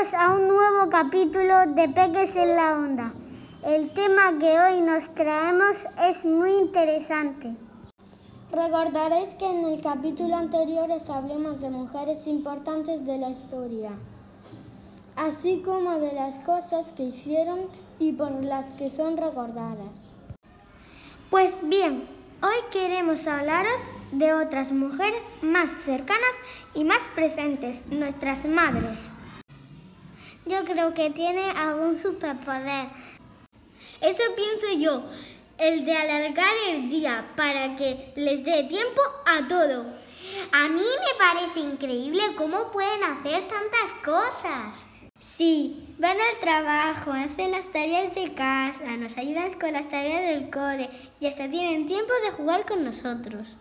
Bienvenidos a un nuevo capítulo de Peques en la Onda. El tema que hoy nos traemos es muy interesante. Recordaréis que en el capítulo anterior os hablamos de mujeres importantes de la historia, así como de las cosas que hicieron y por las que son recordadas. Pues bien, hoy queremos hablaros de otras mujeres más cercanas y más presentes, nuestras madres. Yo creo que tiene algún superpoder. Eso pienso yo, el de alargar el día para que les dé tiempo a todo. A mí me parece increíble cómo pueden hacer tantas cosas. Sí, van al trabajo, hacen las tareas de casa, nos ayudan con las tareas del cole y hasta tienen tiempo de jugar con nosotros.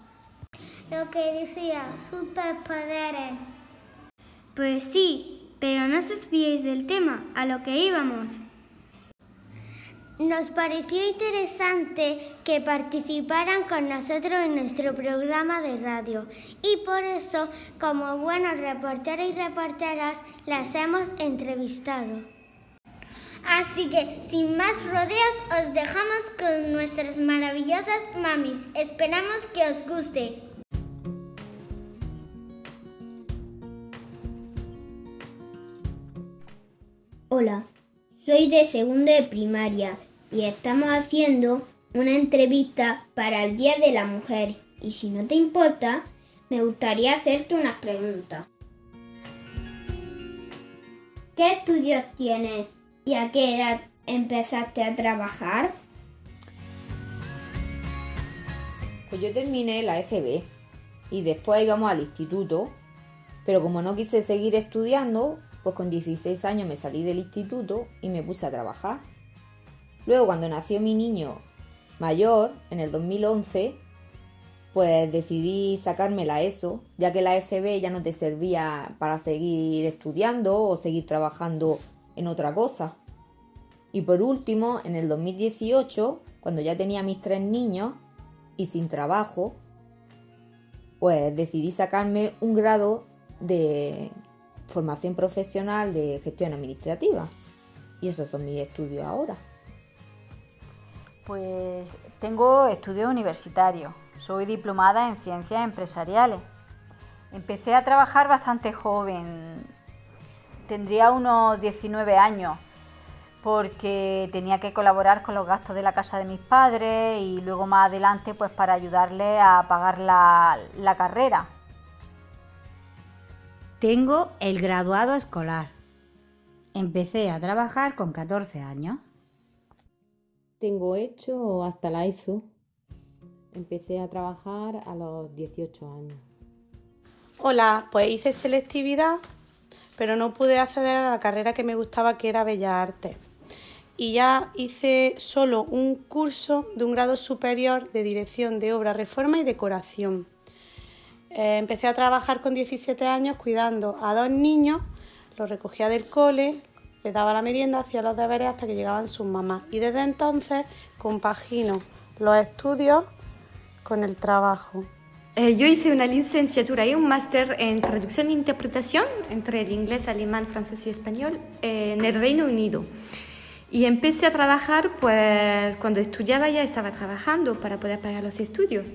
Lo que decía, superpoderes. Pues sí, pero no os desviéis del tema, a lo que íbamos. Nos pareció interesante que participaran con nosotros en nuestro programa de radio y por eso, como buenos reporteros y reporteras, las hemos entrevistado. Así que, sin más rodeos, os dejamos con nuestras maravillosas mamis. Esperamos que os guste. Hola, soy de segundo de primaria y estamos haciendo una entrevista para el Día de la Mujer. Y si no te importa, me gustaría hacerte unas preguntas. ¿Qué estudios tienes y a qué edad empezaste a trabajar? Pues yo terminé la EGB y después íbamos al instituto, pero como no quise seguir estudiando, pues con 16 años me salí del instituto y me puse a trabajar. Luego, cuando nació mi niño mayor, en el 2011, pues decidí sacarme la ESO, ya que la EGB ya no te servía para seguir estudiando o seguir trabajando en otra cosa. Y por último, en el 2018, cuando ya tenía mis tres niños y sin trabajo, pues decidí sacarme un grado de formación profesional de gestión administrativa. Y esos son mis estudios ahora. Pues tengo estudios universitarios. Soy diplomada en ciencias empresariales. Empecé a trabajar bastante joven. Tendría unos 19 años porque tenía que colaborar con los gastos de la casa de mis padres y luego más adelante pues para ayudarle a pagar la, la carrera. Tengo el graduado escolar. Empecé a trabajar con 14 años. Tengo hecho hasta la ESO. Empecé a trabajar a los 18 años. Hola, pues hice selectividad, pero no pude acceder a la carrera que me gustaba, que era Bellas Artes. Y ya hice solo un curso de un grado superior de dirección de obra, reforma y decoración. Eh, empecé a trabajar con 17 años cuidando a dos niños, los recogía del cole, les daba la merienda, hacía los deberes hasta que llegaban sus mamás. Y desde entonces compagino los estudios con el trabajo. Eh, yo hice una licenciatura y un máster en traducción e interpretación entre el inglés, alemán, francés y español eh, en el Reino Unido. Y empecé a trabajar, pues cuando estudiaba ya estaba trabajando para poder pagar los estudios.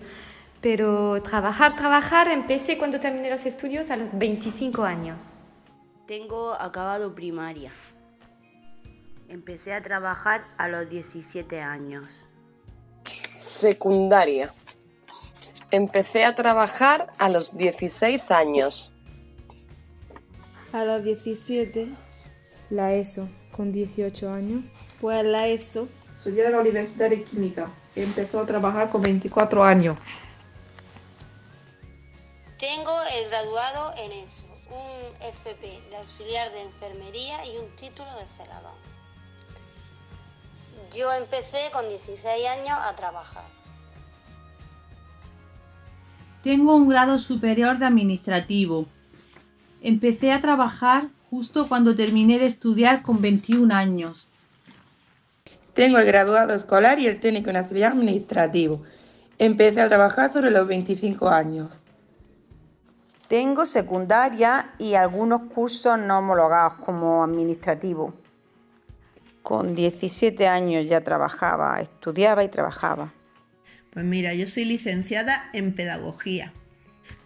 Pero trabajar, trabajar, empecé cuando terminé los estudios a los 25 años. Tengo acabado primaria. Empecé a trabajar a los 17 años. Secundaria. Empecé a trabajar a los 16 años. A los 17. La ESO, con 18 años. Pues la ESO. Estudié en la Universidad de Química. Empezó a trabajar con 24 años. Tengo el graduado en ESO, un FP de auxiliar de enfermería y un título de celador. Yo empecé con 16 años a trabajar. Tengo un grado superior de administrativo. Empecé a trabajar justo cuando terminé de estudiar con 21 años. Tengo el graduado escolar y el técnico en auxiliar administrativo. Empecé a trabajar sobre los 25 años. Tengo secundaria y algunos cursos no homologados como administrativo. Con 17 años ya trabajaba, estudiaba y trabajaba. Pues mira, yo soy licenciada en pedagogía.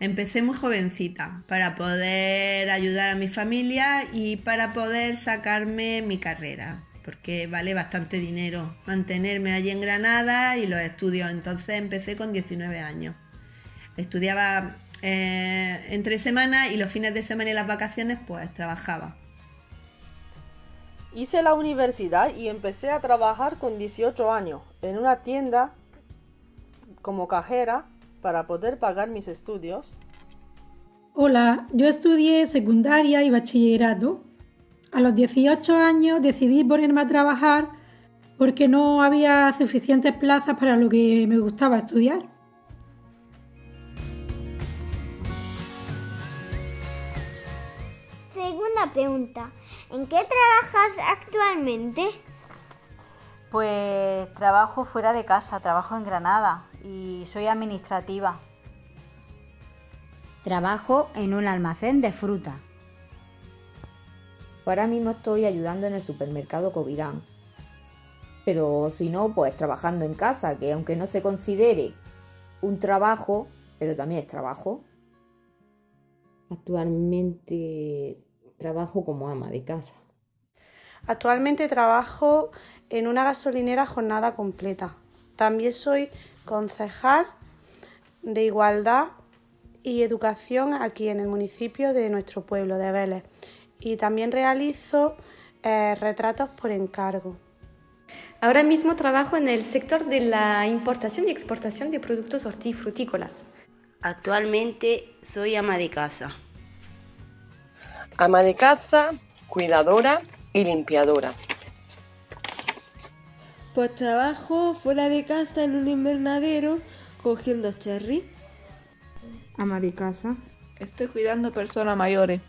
Empecé muy jovencita para poder ayudar a mi familia y para poder sacarme mi carrera, porque vale bastante dinero mantenerme allí en Granada y los estudios. Entonces empecé con 19 años. Estudiaba eh, entre semanas y los fines de semana y las vacaciones pues trabajaba. Hice la universidad y empecé a trabajar con 18 años en una tienda como cajera para poder pagar mis estudios. Hola, yo estudié secundaria y bachillerato. A los 18 años decidí ponerme a trabajar porque no había suficientes plazas para lo que me gustaba estudiar. Segunda pregunta. ¿En qué trabajas actualmente? Pues trabajo fuera de casa, trabajo en Granada y soy administrativa. Trabajo en un almacén de fruta. Ahora mismo estoy ayudando en el supermercado Covirán. Pero si no, pues trabajando en casa, que aunque no se considere un trabajo, pero también es trabajo. Actualmente trabajo como ama de casa. Actualmente trabajo en una gasolinera jornada completa. También soy concejal de igualdad y educación aquí en el municipio de nuestro pueblo de Vélez. Y también realizo eh, retratos por encargo. Ahora mismo trabajo en el sector de la importación y exportación de productos hortifrutícolas. Actualmente soy ama de casa. Ama de casa, cuidadora y limpiadora. Pues trabajo fuera de casa en un invernadero cogiendo cherry. Ama de casa. Estoy cuidando personas mayores.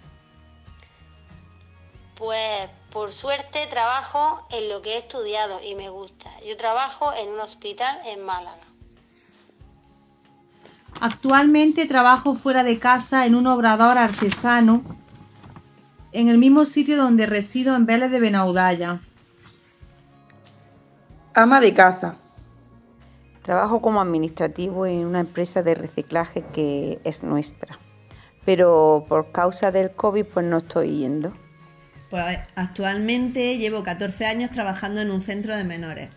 Pues por suerte trabajo en lo que he estudiado y me gusta. Yo trabajo en un hospital en Málaga. Actualmente trabajo fuera de casa en un obrador artesano en el mismo sitio donde resido en Vélez de Benaudalla. Ama de casa. Trabajo como administrativo en una empresa de reciclaje que es nuestra. Pero por causa del COVID pues no estoy yendo. Pues actualmente llevo 14 años trabajando en un centro de menores.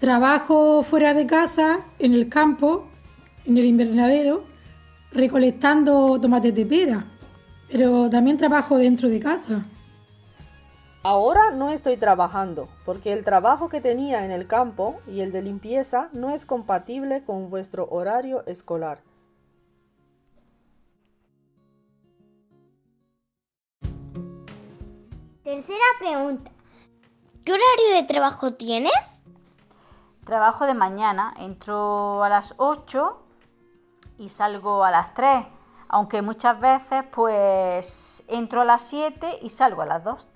Trabajo fuera de casa, en el campo, en el invernadero, recolectando tomates de pera, pero también trabajo dentro de casa. Ahora no estoy trabajando porque el trabajo que tenía en el campo y el de limpieza no es compatible con vuestro horario escolar. Tercera pregunta. ¿Qué horario de trabajo tienes? Trabajo de mañana, entro a las 8 y salgo a las 3, aunque muchas veces pues entro a las 7 y salgo a las 2,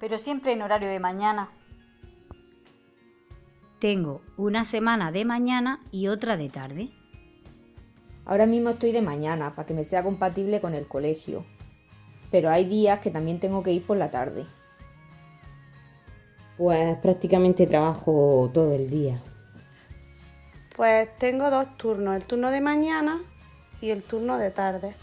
pero siempre en horario de mañana. Tengo una semana de mañana y otra de tarde. Ahora mismo estoy de mañana para que me sea compatible con el colegio, pero hay días que también tengo que ir por la tarde. Pues prácticamente trabajo todo el día. Pues tengo dos turnos, el turno de mañana y el turno de tarde.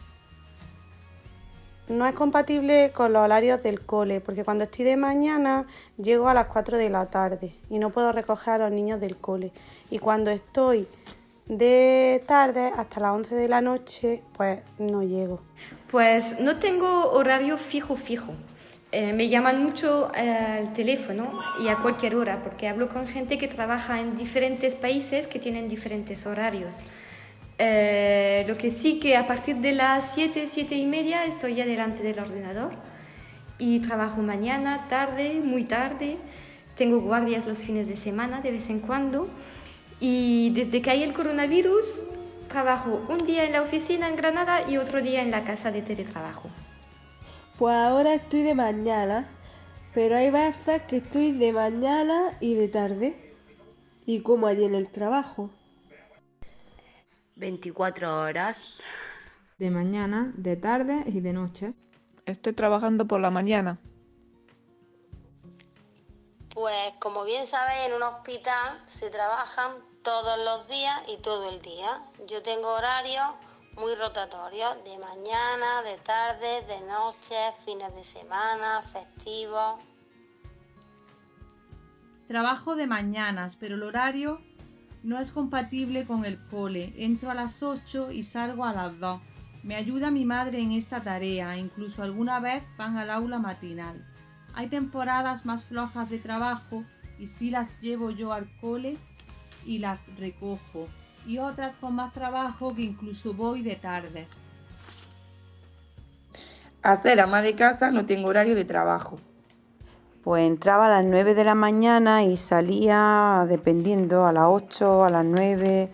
No es compatible con los horarios del cole, porque cuando estoy de mañana llego a las 4 de la tarde y no puedo recoger a los niños del cole. Y cuando estoy de tarde hasta las 11 de la noche, pues no llego. Pues no tengo horario fijo fijo. Eh, me llaman mucho al teléfono y a cualquier hora porque hablo con gente que trabaja en diferentes países que tienen diferentes horarios. Eh, lo que sí que a partir de las 7, 7 y media estoy ya delante del ordenador y trabajo mañana, tarde, muy tarde. Tengo guardias los fines de semana de vez en cuando y desde que hay el coronavirus trabajo un día en la oficina en Granada y otro día en la casa de teletrabajo. Pues ahora estoy de mañana, pero hay veces que estoy de mañana y de tarde. Y como allí en el trabajo. 24 horas. De mañana, de tarde y de noche. Estoy trabajando por la mañana. Pues como bien sabéis, en un hospital se trabajan todos los días y todo el día. Yo tengo horarios muy rotatorios, de mañana, de tarde, de noche, fines de semana, festivos. Trabajo de mañanas, pero el horario no es compatible con el cole. Entro a las 8 y salgo a las 2. Me ayuda mi madre en esta tarea, incluso alguna vez van al aula matinal. Hay temporadas más flojas de trabajo y sí las llevo yo al cole y las recojo. Y otras con más trabajo que incluso voy de tardes. A ser ama de casa no tengo horario de trabajo. Pues entraba a las 9 de la mañana y salía dependiendo a las 8, a las 9,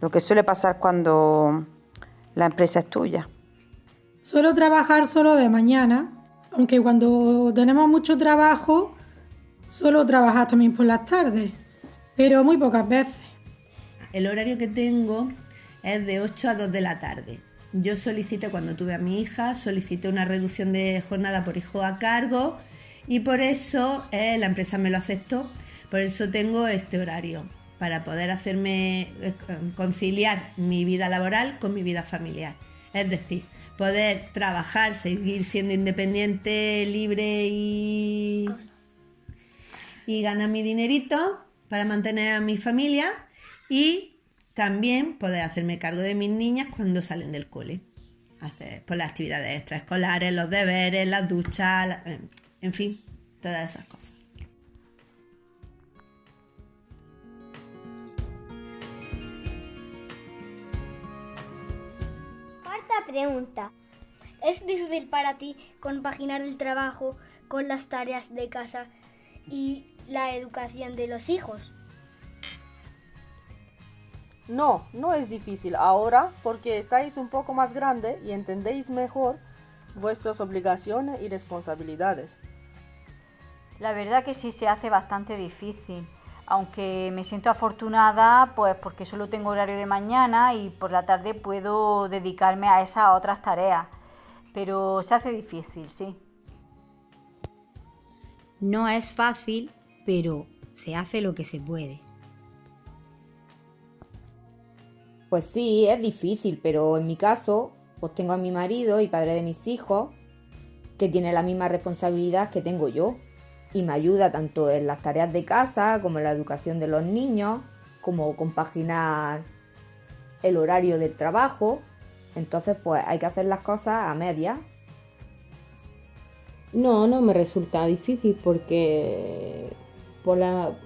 lo que suele pasar cuando la empresa es tuya. Suelo trabajar solo de mañana, aunque cuando tenemos mucho trabajo suelo trabajar también por las tardes, pero muy pocas veces. El horario que tengo es de 8 a 2 de la tarde. Yo solicité cuando tuve a mi hija, solicité una reducción de jornada por hijo a cargo y por eso eh, la empresa me lo aceptó. Por eso tengo este horario, para poder hacerme eh, conciliar mi vida laboral con mi vida familiar. Es decir, poder trabajar, seguir siendo independiente, libre y, y ganar mi dinerito para mantener a mi familia y también poder hacerme cargo de mis niñas cuando salen del cole. Hacer por las actividades extraescolares, los deberes, las duchas, la- eh, en fin, todas esas cosas. Cuarta pregunta. ¿Es difícil para ti compaginar el trabajo con las tareas de casa y la educación de los hijos? No, no es difícil ahora porque estáis un poco más grande y entendéis mejor vuestras obligaciones y responsabilidades. La verdad que sí se hace bastante difícil, aunque me siento afortunada pues porque solo tengo horario de mañana y por la tarde puedo dedicarme a esas otras tareas, pero se hace difícil, sí. No es fácil, pero se hace lo que se puede. Pues sí, es difícil, pero en mi caso, pues tengo a mi marido y padre de mis hijos, que tiene la misma responsabilidad que tengo yo. Y me ayuda tanto en las tareas de casa, como en la educación de los niños, como compaginar el horario del trabajo. Entonces, pues hay que hacer las cosas a media. No, no me resulta difícil porque por la,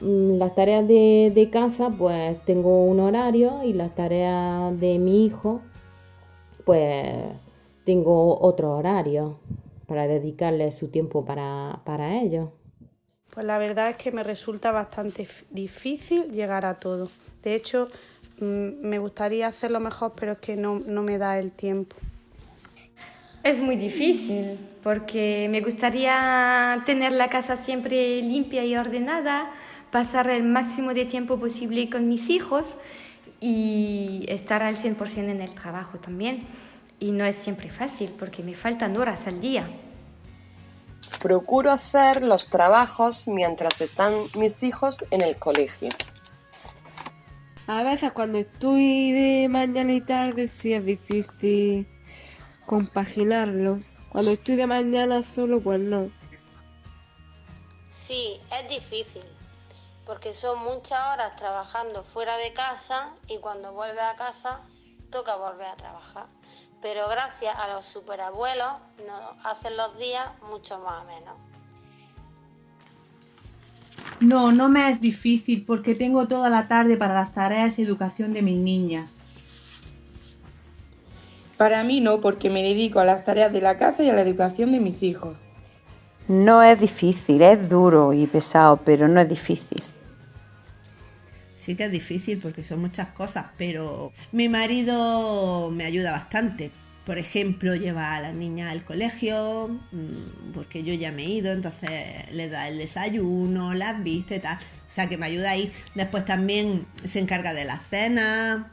mm, las tareas de, de casa pues tengo un horario y las tareas de mi hijo pues tengo otro horario para dedicarle su tiempo para, para ellos. Pues la verdad es que me resulta bastante difícil llegar a todo. De hecho, mm, me gustaría hacerlo mejor, pero es que no, no me da el tiempo. Es muy difícil porque me gustaría tener la casa siempre limpia y ordenada, pasar el máximo de tiempo posible con mis hijos y estar al 100% en el trabajo también. Y no es siempre fácil porque me faltan horas al día. Procuro hacer los trabajos mientras están mis hijos en el colegio. A veces cuando estoy de mañana y tarde sí es difícil compaginarlo. Cuando estoy de mañana solo, pues no. Sí, es difícil, porque son muchas horas trabajando fuera de casa y cuando vuelve a casa toca volver a trabajar. Pero gracias a los superabuelos nos hacen los días mucho más menos. No, no me es difícil porque tengo toda la tarde para las tareas y educación de mis niñas. Para mí no, porque me dedico a las tareas de la casa y a la educación de mis hijos. No es difícil, es duro y pesado, pero no es difícil. Sí que es difícil porque son muchas cosas, pero mi marido me ayuda bastante. Por ejemplo, lleva a la niña al colegio, mm, porque yo ya me he ido, entonces le da el desayuno, las viste, tal. O sea que me ayuda ahí. Después también se encarga de la cena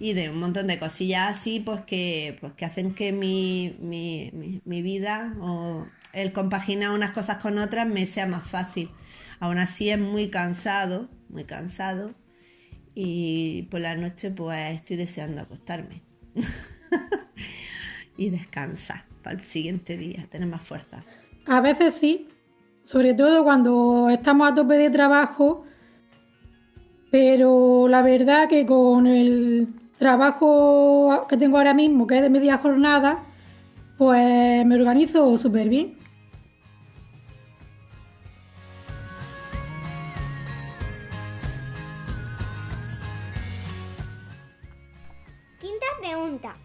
y de un montón de cosillas así, pues que, pues que hacen que mi, mi, mi, vida o el compaginar unas cosas con otras me sea más fácil. Aún así es muy cansado, muy cansado y por la noche pues estoy deseando acostarme y descansar para el siguiente día, tener más fuerzas. A veces sí, sobre todo cuando estamos a tope de trabajo, pero la verdad que con el trabajo que tengo ahora mismo, que es de media jornada, pues me organizo súper bien. Quinta pregunta.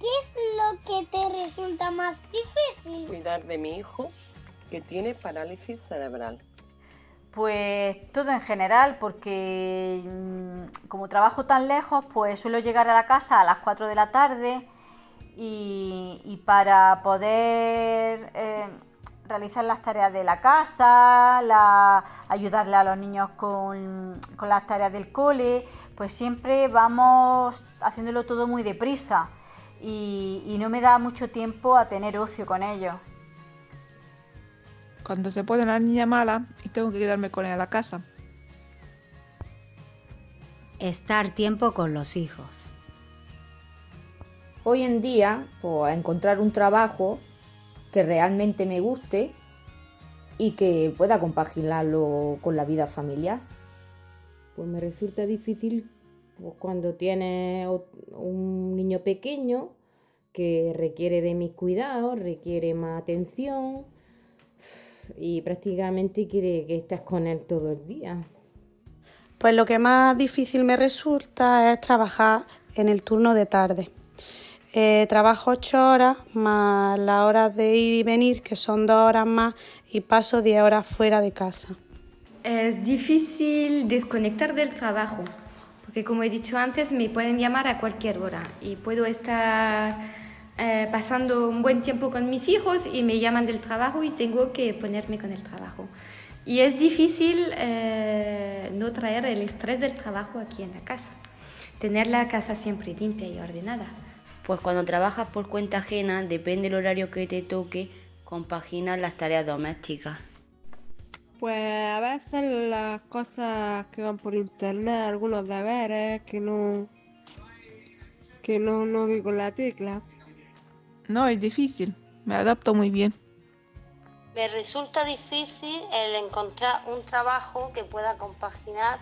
¿Qué es lo que te resulta más difícil? Cuidar de mi hijo que tiene parálisis cerebral. Pues todo en general, porque mm, como trabajo tan lejos, pues suelo llegar a la casa a las 4 de la tarde y, para poder eh, realizar las tareas de la casa, ayudarle a los niños con, las tareas del cole, pues siempre vamos haciéndolo todo muy deprisa y, y no me da mucho tiempo a tener ocio con ellos cuando se pone la niña mala y tengo que quedarme con ella a la casa. Estar tiempo con los hijos. Hoy en día, pues encontrar un trabajo que realmente me guste y que pueda compaginarlo con la vida familiar. Pues me resulta difícil pues, cuando tiene un niño pequeño que requiere de mis cuidados, requiere más atención y prácticamente quiere que estés con él todo el día. Pues lo que más difícil me resulta es trabajar en el turno de tarde. Eh, trabajo ocho horas más las horas de ir y venir, que son dos horas más, y paso diez horas fuera de casa. Es difícil desconectar del trabajo, porque como he dicho antes, me pueden llamar a cualquier hora y puedo estar eh, pasando un buen tiempo con mis hijos y me llaman del trabajo y tengo que ponerme con el trabajo. Y es difícil eh, no traer el estrés del trabajo aquí en la casa, tener la casa siempre limpia y ordenada. Pues cuando trabajas por cuenta ajena, depende del horario que te toque, compaginar las tareas domésticas. Pues a veces las cosas que van por internet, algunos deberes que no que no, no doy con la tecla. No, es difícil. Me adapto muy bien. Me resulta difícil el encontrar un trabajo que pueda compaginar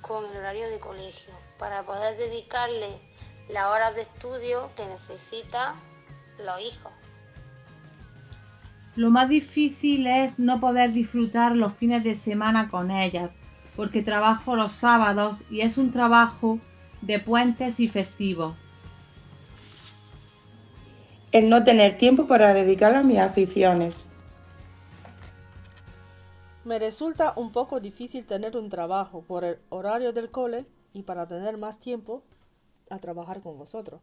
con el horario de colegio para poder dedicarle las horas de estudio que necesitan los hijos. Lo más difícil es no poder disfrutar los fines de semana con ellas, porque trabajo los sábados y es un trabajo de puentes y festivos el no tener tiempo para dedicar a mis aficiones. Me resulta un poco difícil tener un trabajo por el horario del cole y para tener más tiempo a trabajar con vosotros.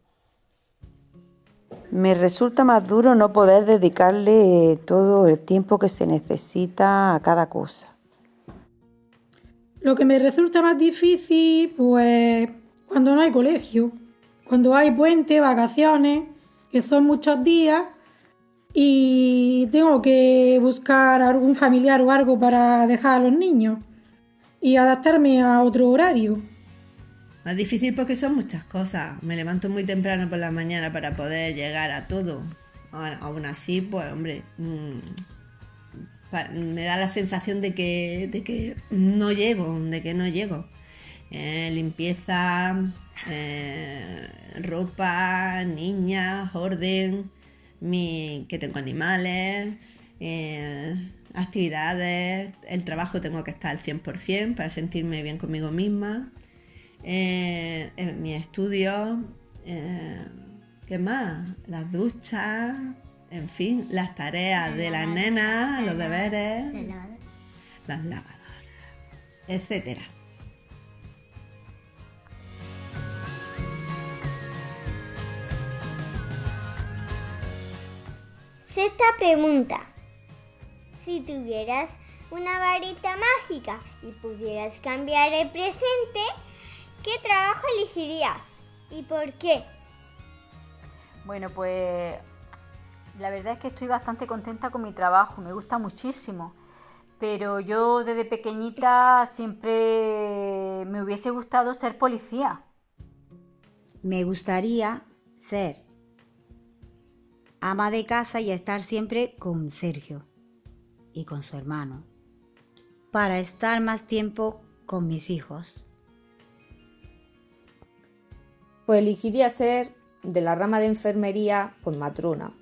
Me resulta más duro no poder dedicarle todo el tiempo que se necesita a cada cosa. Lo que me resulta más difícil, pues, cuando no hay colegio, cuando hay puente, vacaciones, que son muchos días y tengo que buscar algún familiar o algo para dejar a los niños y adaptarme a otro horario. Más difícil porque son muchas cosas. Me levanto muy temprano por la mañana para poder llegar a todo. Aún así, pues hombre, mm, me da la sensación de que, de que no llego, de que no llego. Eh, limpieza, eh, ropa, niñas, orden, que tengo animales, eh, actividades, el trabajo tengo que estar al 100% para sentirme bien conmigo misma, eh, mi estudio, ¿qué más? Las duchas, en fin, las tareas de las nenas, los deberes, las lavadoras, etcétera. Sexta pregunta. Si tuvieras una varita mágica y pudieras cambiar el presente, ¿qué trabajo elegirías? ¿Y por qué? Bueno, pues la verdad es que estoy bastante contenta con mi trabajo, me gusta muchísimo. Pero yo desde pequeñita siempre me hubiese gustado ser policía. Me gustaría ser ama de casa y estar siempre con Sergio y con su hermano, para estar más tiempo con mis hijos. Pues elegiría ser de la rama de enfermería con matrona,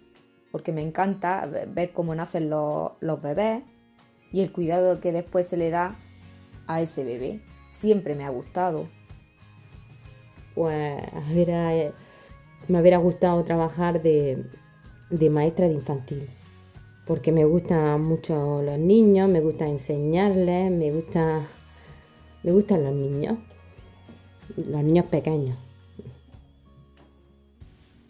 porque me encanta ver cómo nacen los, bebés y el cuidado que después se le da a ese bebé. Siempre me ha gustado. Pues me hubiera gustado trabajar de, de maestra de infantil, porque me gustan mucho los niños, me gusta enseñarles, me gusta, me gustan los niños, los niños pequeños.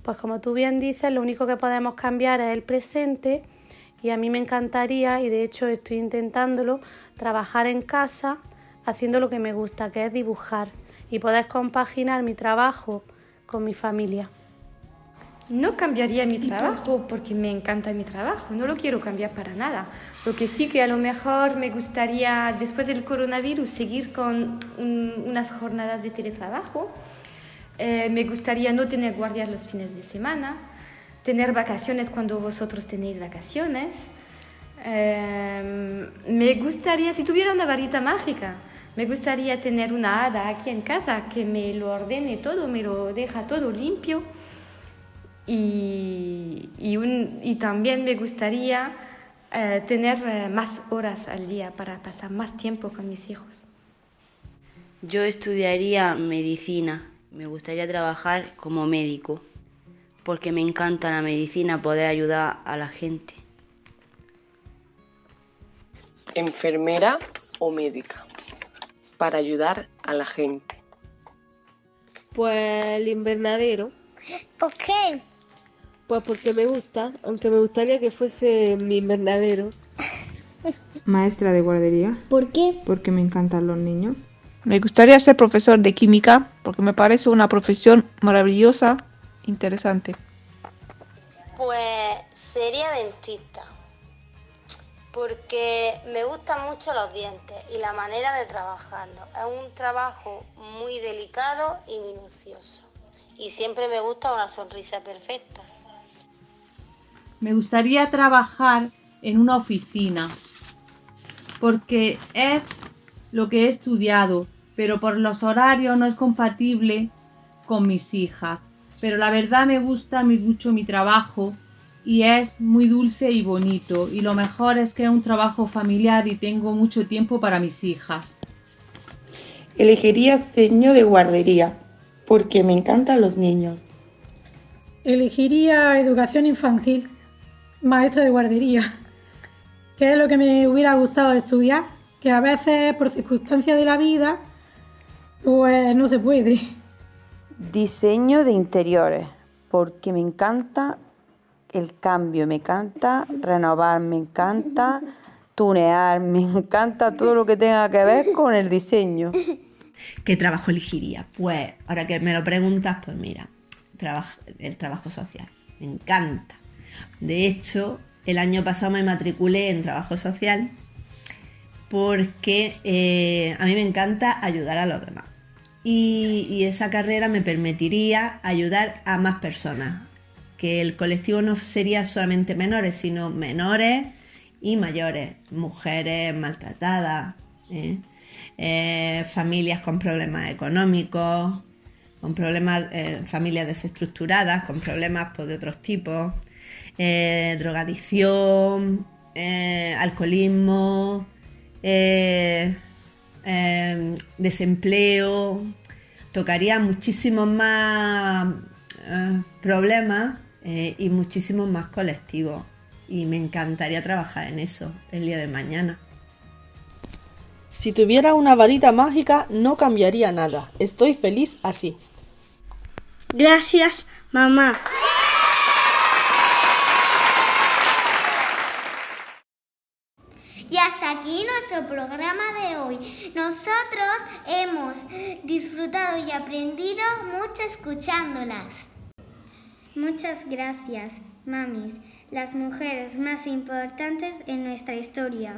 Pues como tú bien dices, lo único que podemos cambiar es el presente y a mí me encantaría, y de hecho estoy intentándolo, trabajar en casa haciendo lo que me gusta, que es dibujar, y poder compaginar mi trabajo con mi familia. No cambiaría mi trabajo porque me encanta mi trabajo, no lo quiero cambiar para nada. Lo que sí que a lo mejor me gustaría después del coronavirus seguir con un- unas jornadas de teletrabajo. Eh, me gustaría no tener guardias los fines de semana, tener vacaciones cuando vosotros tenéis vacaciones. Eh, me gustaría, si tuviera una varita mágica, me gustaría tener una hada aquí en casa que me lo ordene todo, me lo deja todo limpio. Y, también me gustaría eh, tener más horas al día para pasar más tiempo con mis hijos. Yo estudiaría medicina. Me gustaría trabajar como médico, porque me encanta la medicina, poder ayudar a la gente. Enfermera o médica. Para ayudar a la gente. Pues el invernadero. ¿Por qué? Pues porque me gusta, aunque me gustaría que fuese mi invernadero. Maestra de guardería. ¿Por qué? Porque me encantan los niños. Me gustaría ser profesor de química porque me parece una profesión maravillosa, interesante. Pues sería dentista, porque me gustan mucho los dientes y la manera de trabajarlos. Es un trabajo muy delicado y minucioso. Y siempre me gusta una sonrisa perfecta. Me gustaría trabajar en una oficina porque es lo que he estudiado, pero por los horarios no es compatible con mis hijas. Pero la verdad me gusta mucho mi trabajo y es muy dulce y bonito. Y lo mejor es que es un trabajo familiar y tengo mucho tiempo para mis hijas. Elegiría seño de guardería porque me encantan los niños. Elegiría educación infantil, maestra de guardería, que es lo que me hubiera gustado estudiar, que a veces por circunstancias de la vida, pues no se puede. Diseño de interiores, porque me encanta el cambio, me encanta renovar, me encanta tunear, me encanta todo lo que tenga que ver con el diseño. ¿Qué trabajo elegiría? Pues, ahora que me lo preguntas, pues mira, el trabajo social. Me encanta. De hecho, el año pasado me matriculé en trabajo social porque eh, a mí me encanta ayudar a los demás. Y, esa carrera me permitiría ayudar a más personas. Que el colectivo no sería solamente menores, sino menores y mayores. Mujeres maltratadas, ¿eh? Eh, familias con problemas económicos, con problemas, eh, familias desestructuradas, con problemas pues, de otros tipos, drogadicción, alcoholismo, desempleo, tocaría muchísimos más eh, problemas eh, y muchísimos más colectivos. Y me encantaría trabajar en eso el día de mañana. Si tuviera una varita mágica no cambiaría nada. Estoy feliz así. Gracias, mamá. Y aquí nuestro programa de hoy. Nosotros hemos disfrutado y aprendido mucho escuchándolas. Muchas gracias, mamis, las mujeres más importantes en nuestra historia.